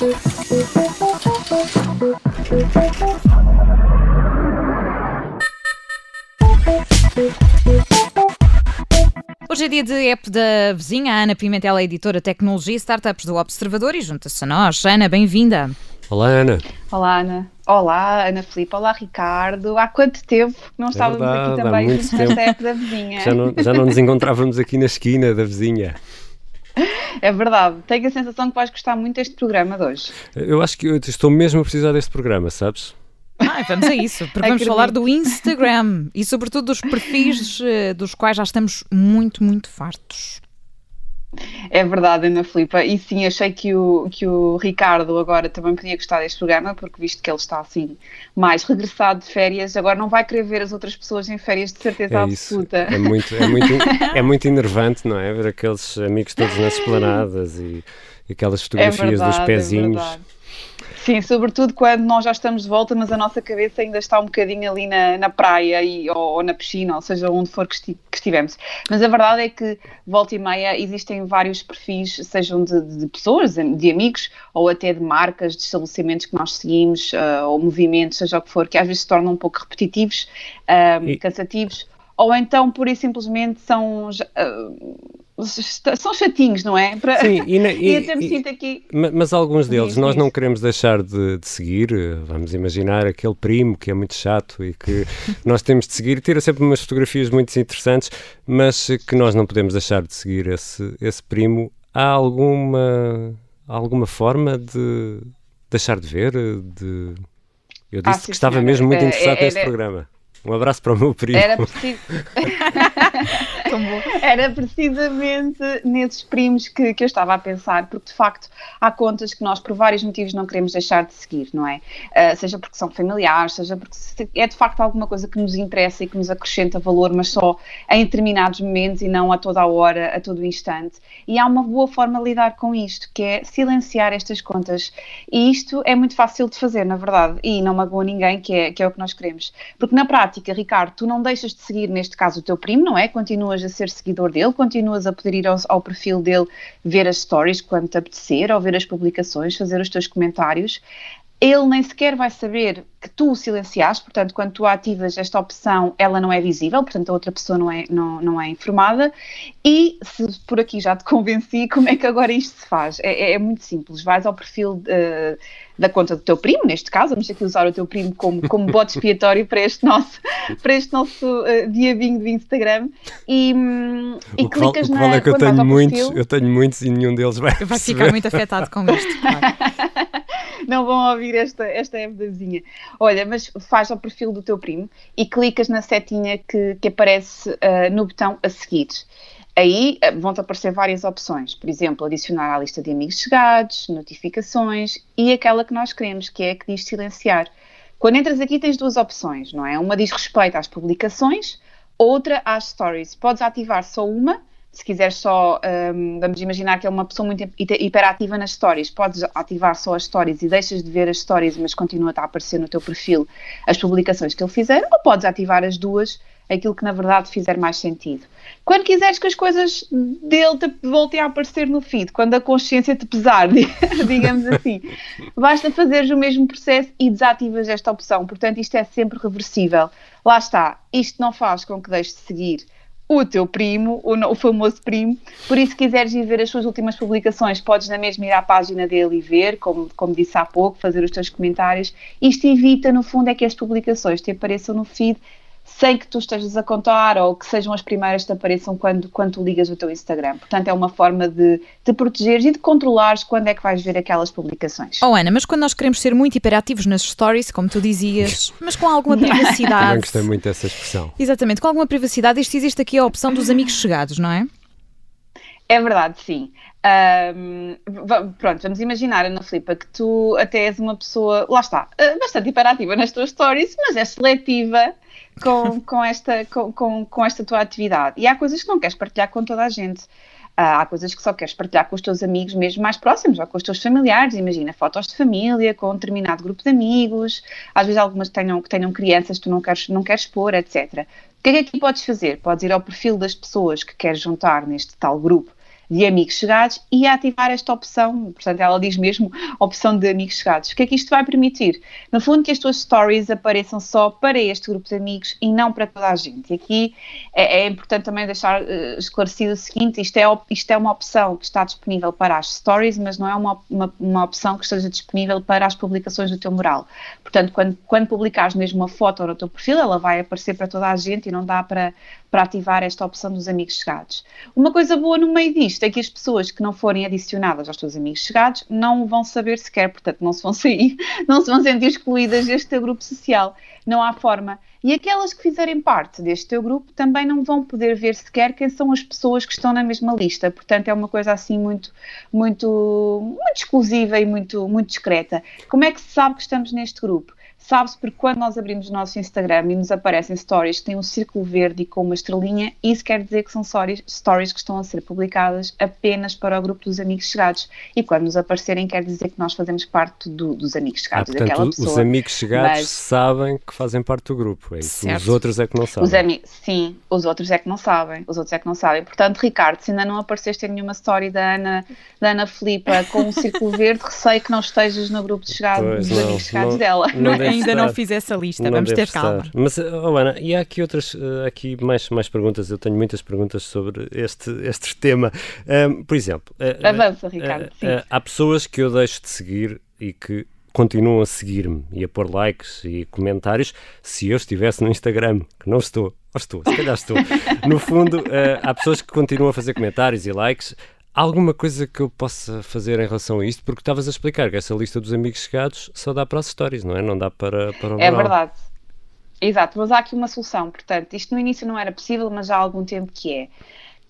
Hoje é dia de app da vizinha. A Ana Pimentel é editora Tecnologia e Startups do Observador e junta-se a nós. Ana, bem-vinda. Olá, Ana. Olá, Ana. Olá, Ana Filipe. Olá, Ricardo. Há quanto tempo que não estávamos É verdade, aqui também juntos nesta app da vizinha? Já não, já não nos encontrávamos aqui na esquina da vizinha. É verdade. Tenho a sensação que vais gostar muito deste programa de hoje. Eu acho que eu estou mesmo a precisar deste programa, sabes? Ai, vamos a isso, porque vamos Acredito. falar do Instagram e, sobretudo, dos perfis eh, dos quais já estamos muito, muito fartos. É verdade, Ana Filipa. E sim, achei que o, que o Ricardo agora também podia gostar deste programa, porque visto que ele está assim mais regressado de férias, agora não vai querer ver as outras pessoas em férias de certeza É isso. absoluta. É muito, é, muito, é muito enervante, não é? Ver aqueles amigos todos nas esplanadas e, e aquelas É fotografias verdade, dos é pezinhos. verdade. Sim, sobretudo quando nós já estamos de volta, mas a nossa cabeça ainda está um bocadinho ali na, na praia e, ou, ou na piscina, ou seja, onde for que, esti- que estivemos. Mas a verdade é que, volta e meia, existem vários perfis, sejam de, de pessoas, de amigos, ou até de marcas, de estabelecimentos que nós seguimos, ah, ou movimentos, seja o que for, que às vezes se tornam um pouco repetitivos, ah, E- cansativos, ou então, pura e simplesmente, são. ah, são chatinhos, não é? Para- Sim, e, na- E e- e- aqui. Ma- Mas alguns deles nós não queremos deixar de, de seguir. eh, Vamos imaginar aquele primo que é muito chato e que nós temos de seguir. Tira sempre umas fotografias muito interessantes, mas eh, que nós não podemos deixar de seguir esse, esse primo. Há alguma, alguma forma de deixar de ver? eh, De... Eu Ah, disse sim, que estava senhora. mesmo muito É, interessado é, neste é- programa. Um abraço para o meu primo. Era bom. Era precisamente nesses primos que, que eu estava a pensar, porque de facto há contas que nós por vários motivos não queremos deixar de seguir, não é? Ah, seja porque são familiares, seja porque se- é de facto alguma coisa que nos interessa e que nos acrescenta valor, mas só em determinados momentos e não a toda a hora, a todo o instante. E há uma boa forma de lidar com isto, que é silenciar estas contas. E isto é muito fácil de fazer, na verdade, e não magoa ninguém, que é, que é o que nós queremos. Porque na prática, Ricardo, tu não deixas de seguir, neste caso, o teu primo, não é? Continuas a ser seguidor dele, continuas a poder ir ao, ao perfil dele, ver as stories quando te apetecer, ou ver as publicações, fazer os teus comentários. Ele nem sequer vai saber que tu o silenciaste, portanto, quando tu ativas esta opção, ela não é visível, portanto, a outra pessoa não é, não, não é informada. E se por aqui já te convenci, como é que agora isto se faz? É, é- é muito simples. Vais ao perfil eh, da conta do teu primo, neste caso, vamos aqui usar o teu primo como, como bode expiatório para este nosso, para este nosso eh, diabinho do Instagram e, hum, e o que vale, clicas o que na. vale é que eu tenho muitos, eu tenho muitos e nenhum deles vai Vai ficar muito afetado com isto. claro. não vão ouvir esta, esta app da vizinha. Olha, mas faz ao perfil do teu primo e clicas na setinha que, que aparece ah, no botão a seguir. Aí ah, vão-te aparecer várias opções, por exemplo, adicionar à lista de amigos chegados, notificações e aquela que nós queremos, que é a que diz silenciar. Quando entras aqui tens duas opções, não é? Uma diz respeito às publicações, outra às stories. Podes ativar só uma, se quiseres só, hum, vamos imaginar que é uma pessoa muito hiper- hiperativa nas stories, podes ativar só as stories e deixas de ver as stories, mas continua a aparecer no teu perfil as publicações que ele fizer, ou podes ativar as duas, aquilo que na verdade fizer mais sentido. Quando quiseres que as coisas dele te voltem a aparecer no feed, quando a consciência te pesar, digamos assim, basta fazeres o mesmo processo e desativas esta opção. Portanto, isto é sempre reversível. Lá está, isto não faz com que deixes de seguir o teu primo, o, o famoso primo. Por isso, se quiseres ir ver as suas últimas publicações, podes na mesma ir à página dele e ver, como, como disse há pouco, fazer os teus comentários. Isto evita, no fundo, é que as publicações te apareçam no feed sem que tu estejas a contar ou que sejam as primeiras que te apareçam quando, quando tu ligas o teu Instagram. Portanto, é uma forma de te protegeres e de controlares quando é que vais ver aquelas publicações. Oh, Ana, mas quando nós queremos ser muito hiperativos nas stories, como tu dizias, mas com alguma Também privacidade. gostei muito dessa expressão. Exatamente, com alguma privacidade, isto existe aqui a opção dos amigos chegados, não é? É verdade, sim. Va- pronto, vamos imaginar, Ana Filipa, que tu até és uma pessoa, lá está, ah, bastante hiperativa nas tuas stories, mas és seletiva com, com, esta, com, com, com esta tua atividade. E há coisas que não queres partilhar com toda a gente. Ah, há coisas que só queres partilhar com os teus amigos mesmo mais próximos ou com os teus familiares. Imagina fotos de família com um determinado grupo de amigos, às vezes algumas que tenham, que tenham crianças que tu não queres, não queres expor, etc. O que é que aqui podes fazer? Podes ir ao perfil das pessoas que queres juntar neste tal grupo de amigos chegados e ativar esta opção, portanto ela diz mesmo opção de amigos chegados. O que é que isto vai permitir? No fundo que as tuas stories apareçam só para este grupo de amigos e não para toda a gente. E aqui é, é importante também deixar uh, esclarecido o seguinte, isto é, isto é uma opção que está disponível para as stories, mas não é uma, uma, uma opção que esteja disponível para as publicações do teu mural. Portanto, quando, quando publicares mesmo uma foto no teu perfil, ela vai aparecer para toda a gente e não dá para, para ativar esta opção dos amigos chegados. Uma coisa boa no meio disto é que as pessoas que não forem adicionadas aos teus amigos chegados não vão saber sequer, portanto, não se vão sair, não se vão sentir excluídas deste teu grupo social. Não há forma. E aquelas que fizerem parte deste teu grupo também não vão poder ver sequer quem são as pessoas que estão na mesma lista. Portanto, é uma coisa assim muito, muito, muito exclusiva e muito, muito discreta. Como é que se sabe que estamos neste grupo? Sabe-se porque quando nós abrimos o nosso Instagram e nos aparecem stories que têm um círculo verde e com uma estrelinha, isso quer dizer que são stories, stories que estão a ser publicadas apenas para o grupo dos amigos chegados. E quando nos aparecerem, quer dizer que nós fazemos parte do, dos amigos chegados ah, portanto, daquela pessoa. Os amigos chegados Mas... sabem que fazem parte do grupo, é isso. Os outros é que não sabem. Os Sim, os outros é que não sabem. Os outros é que não sabem. Portanto, Ricardo, se ainda não apareceste em nenhuma story da Ana, da Ana Filipa com um círculo verde, receio que não estejas no grupo de chegados, dos não, amigos chegados não, dela. Não ainda não fiz essa lista, não vamos ter calma. Estar. Mas, oh Ana, e há aqui outras, uh, aqui mais, mais perguntas, eu tenho muitas perguntas sobre este, este tema. Um, por exemplo, uh, Avança, Ricardo. Uh, há pessoas que eu deixo de seguir e que continuam a seguir-me e a pôr likes e comentários se eu estivesse no Instagram, que não estou, ou estou, se calhar estou. No fundo, há pessoas que continuam a fazer comentários e likes alguma coisa que eu possa fazer em relação a isto? Porque estavas a explicar que essa lista dos amigos chegados só dá para as stories, não é? Não dá para, para o É verdade. Exato, mas há aqui uma solução. Portanto, isto no início não era possível, mas já há algum tempo que é.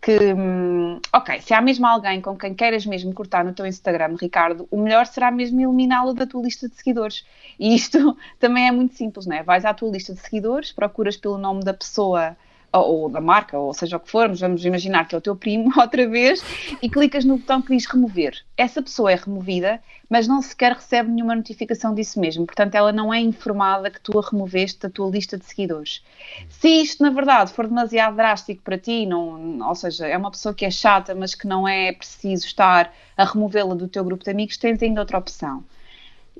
Que, hum, ok, se há mesmo alguém com quem queiras mesmo cortar no teu Instagram, Ricardo, o melhor será mesmo eliminá-lo da tua lista de seguidores. E isto também é muito simples, não é? Vais à tua lista de seguidores, procuras pelo nome da pessoa ou, da marca, ou seja o que for, vamos imaginar que é o teu primo outra vez, e clicas no botão que diz remover. Essa pessoa é removida, mas não sequer recebe nenhuma notificação disso mesmo, portanto ela não é informada que tu a removeste da tua lista de seguidores. Se isto, na verdade, for demasiado drástico para ti, não, ou seja, é uma pessoa que é chata, mas que não é preciso estar a removê-la do teu grupo de amigos, tens ainda outra opção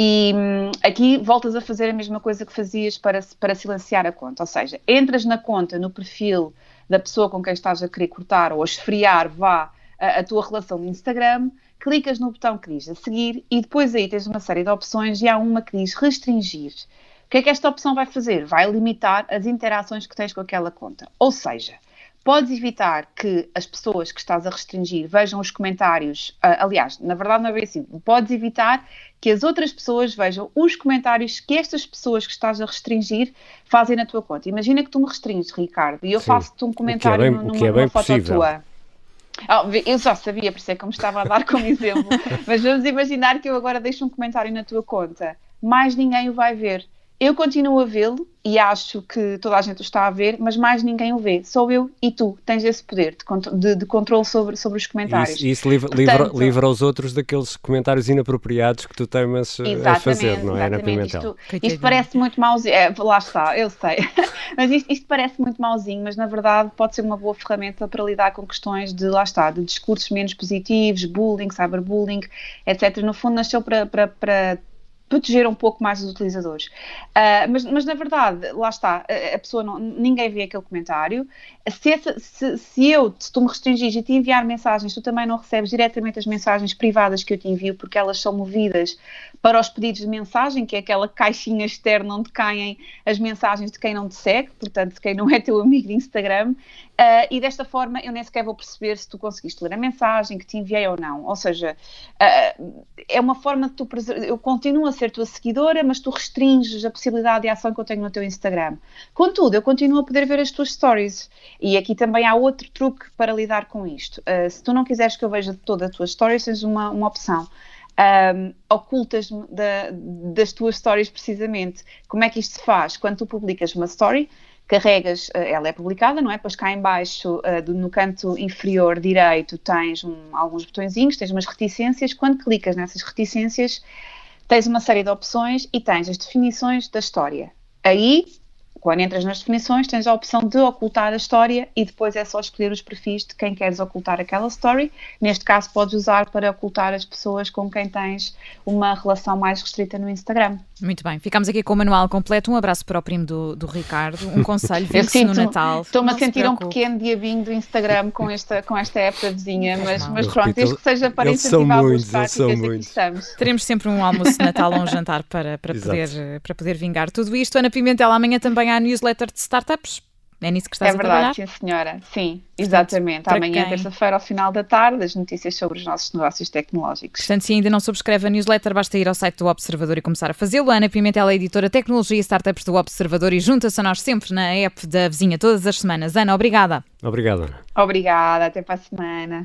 e hum, aqui voltas a fazer a mesma coisa que fazias para, para silenciar a conta, ou seja, entras na conta, no perfil da pessoa com quem estás a querer cortar ou a esfriar, vá, a, a tua relação no Instagram, clicas no botão que diz a seguir e depois aí tens uma série de opções e há uma que diz restringir. O que é que esta opção vai fazer? Vai limitar as interações que tens com aquela conta. Ou seja, podes evitar que as pessoas que estás a restringir vejam os comentários. Uh, aliás, na verdade não é bem assim. Podes evitar que as outras pessoas vejam os comentários que estas pessoas que estás a restringir fazem na tua conta. Imagina que tu me restringes, Ricardo, e eu faço-te um comentário é bem, numa, é numa foto possível. tua. Oh, eu já sabia, por isso é que eu me estava a dar como exemplo. Mas vamos imaginar que eu agora deixo um comentário na tua conta. Mais ninguém o vai ver. Eu continuo a vê-lo e acho que toda a gente o está a ver, mas mais ninguém o vê. Sou eu e tu tens esse poder de, de, de controle sobre, sobre os comentários. Isso, isso livra, Portanto, livra, livra, os outros daqueles comentários inapropriados que tu temas a fazer, não é, na Pimentel? Isto, isto parece muito mauzinho. É, lá está, eu sei. mas isto, isto, parece muito mauzinho, mas na verdade pode ser uma boa ferramenta para lidar com questões de, lá está, de discursos menos positivos, bullying, cyberbullying, etc. No fundo, nasceu para, para, para proteger um pouco mais os utilizadores. Uh, mas, mas, na verdade, lá está, a, pessoa não, ninguém vê aquele comentário. Se, se, se, eu, se tu me restringires e te enviar mensagens, tu também não recebes diretamente as mensagens privadas que eu te envio, porque elas são movidas para os pedidos de mensagem, que é aquela caixinha externa onde caem as mensagens de quem não te segue, portanto, de quem não é teu amigo de Instagram. Uh, e desta forma eu nem sequer vou perceber se tu conseguiste ler a mensagem que te enviei ou não. Ou seja, uh, é uma forma de tu. Eu continuo a ser tua seguidora, mas tu restringes a possibilidade de ação que eu tenho no teu Instagram. Contudo, eu continuo a poder ver as tuas stories. E aqui também há outro truque para lidar com isto. Uh, se tu não quiseres que eu veja toda a tua story, tens uma, uma opção. Um, ocultas-me da, das tuas stories precisamente. Como é que isto se faz? Quando tu publicas uma story, carregas, eh, ela é publicada, não é? Depois cá em baixo, eh, no canto inferior direito, tens um, alguns botõezinhos, tens umas reticências. Quando clicas nessas reticências, tens uma série de opções e tens as definições da história. Aí quando entras nas definições, tens a opção de ocultar a história e depois é só escolher os perfis de quem queres ocultar aquela story. Neste caso, podes usar para ocultar as pessoas com quem tens uma relação mais restrita no Instagram. Muito bem, ficamos aqui com o manual completo. Um abraço para o primo do, do Ricardo. Um conselho, vê-se no Natal. Estou-me a sentir um pequeno diabinho do Instagram com esta, com esta época vizinha, mas, mas pronto, desde que seja para incentivar boas práticas, aqui estamos. Teremos sempre um almoço de Natal ou um jantar para, para, poder, para poder vingar tudo isto. Ana Pimentel, amanhã também há newsletter de startups. É nisso que estás é verdade, a trabalhar? sim senhora. Sim, exatamente. Portanto, Amanhã, quem... terça-feira, ao final da tarde, as notícias sobre os nossos negócios tecnológicos. Portanto, se ainda não subscreve a newsletter, basta ir ao site do Observador e começar a fazê-lo. Ana Pimentel é editora Tecnologia e Startups do Observador e junta-se a nós sempre na app da vizinha todas as semanas. Ana, obrigada. Obrigada. Obrigada, até para a semana.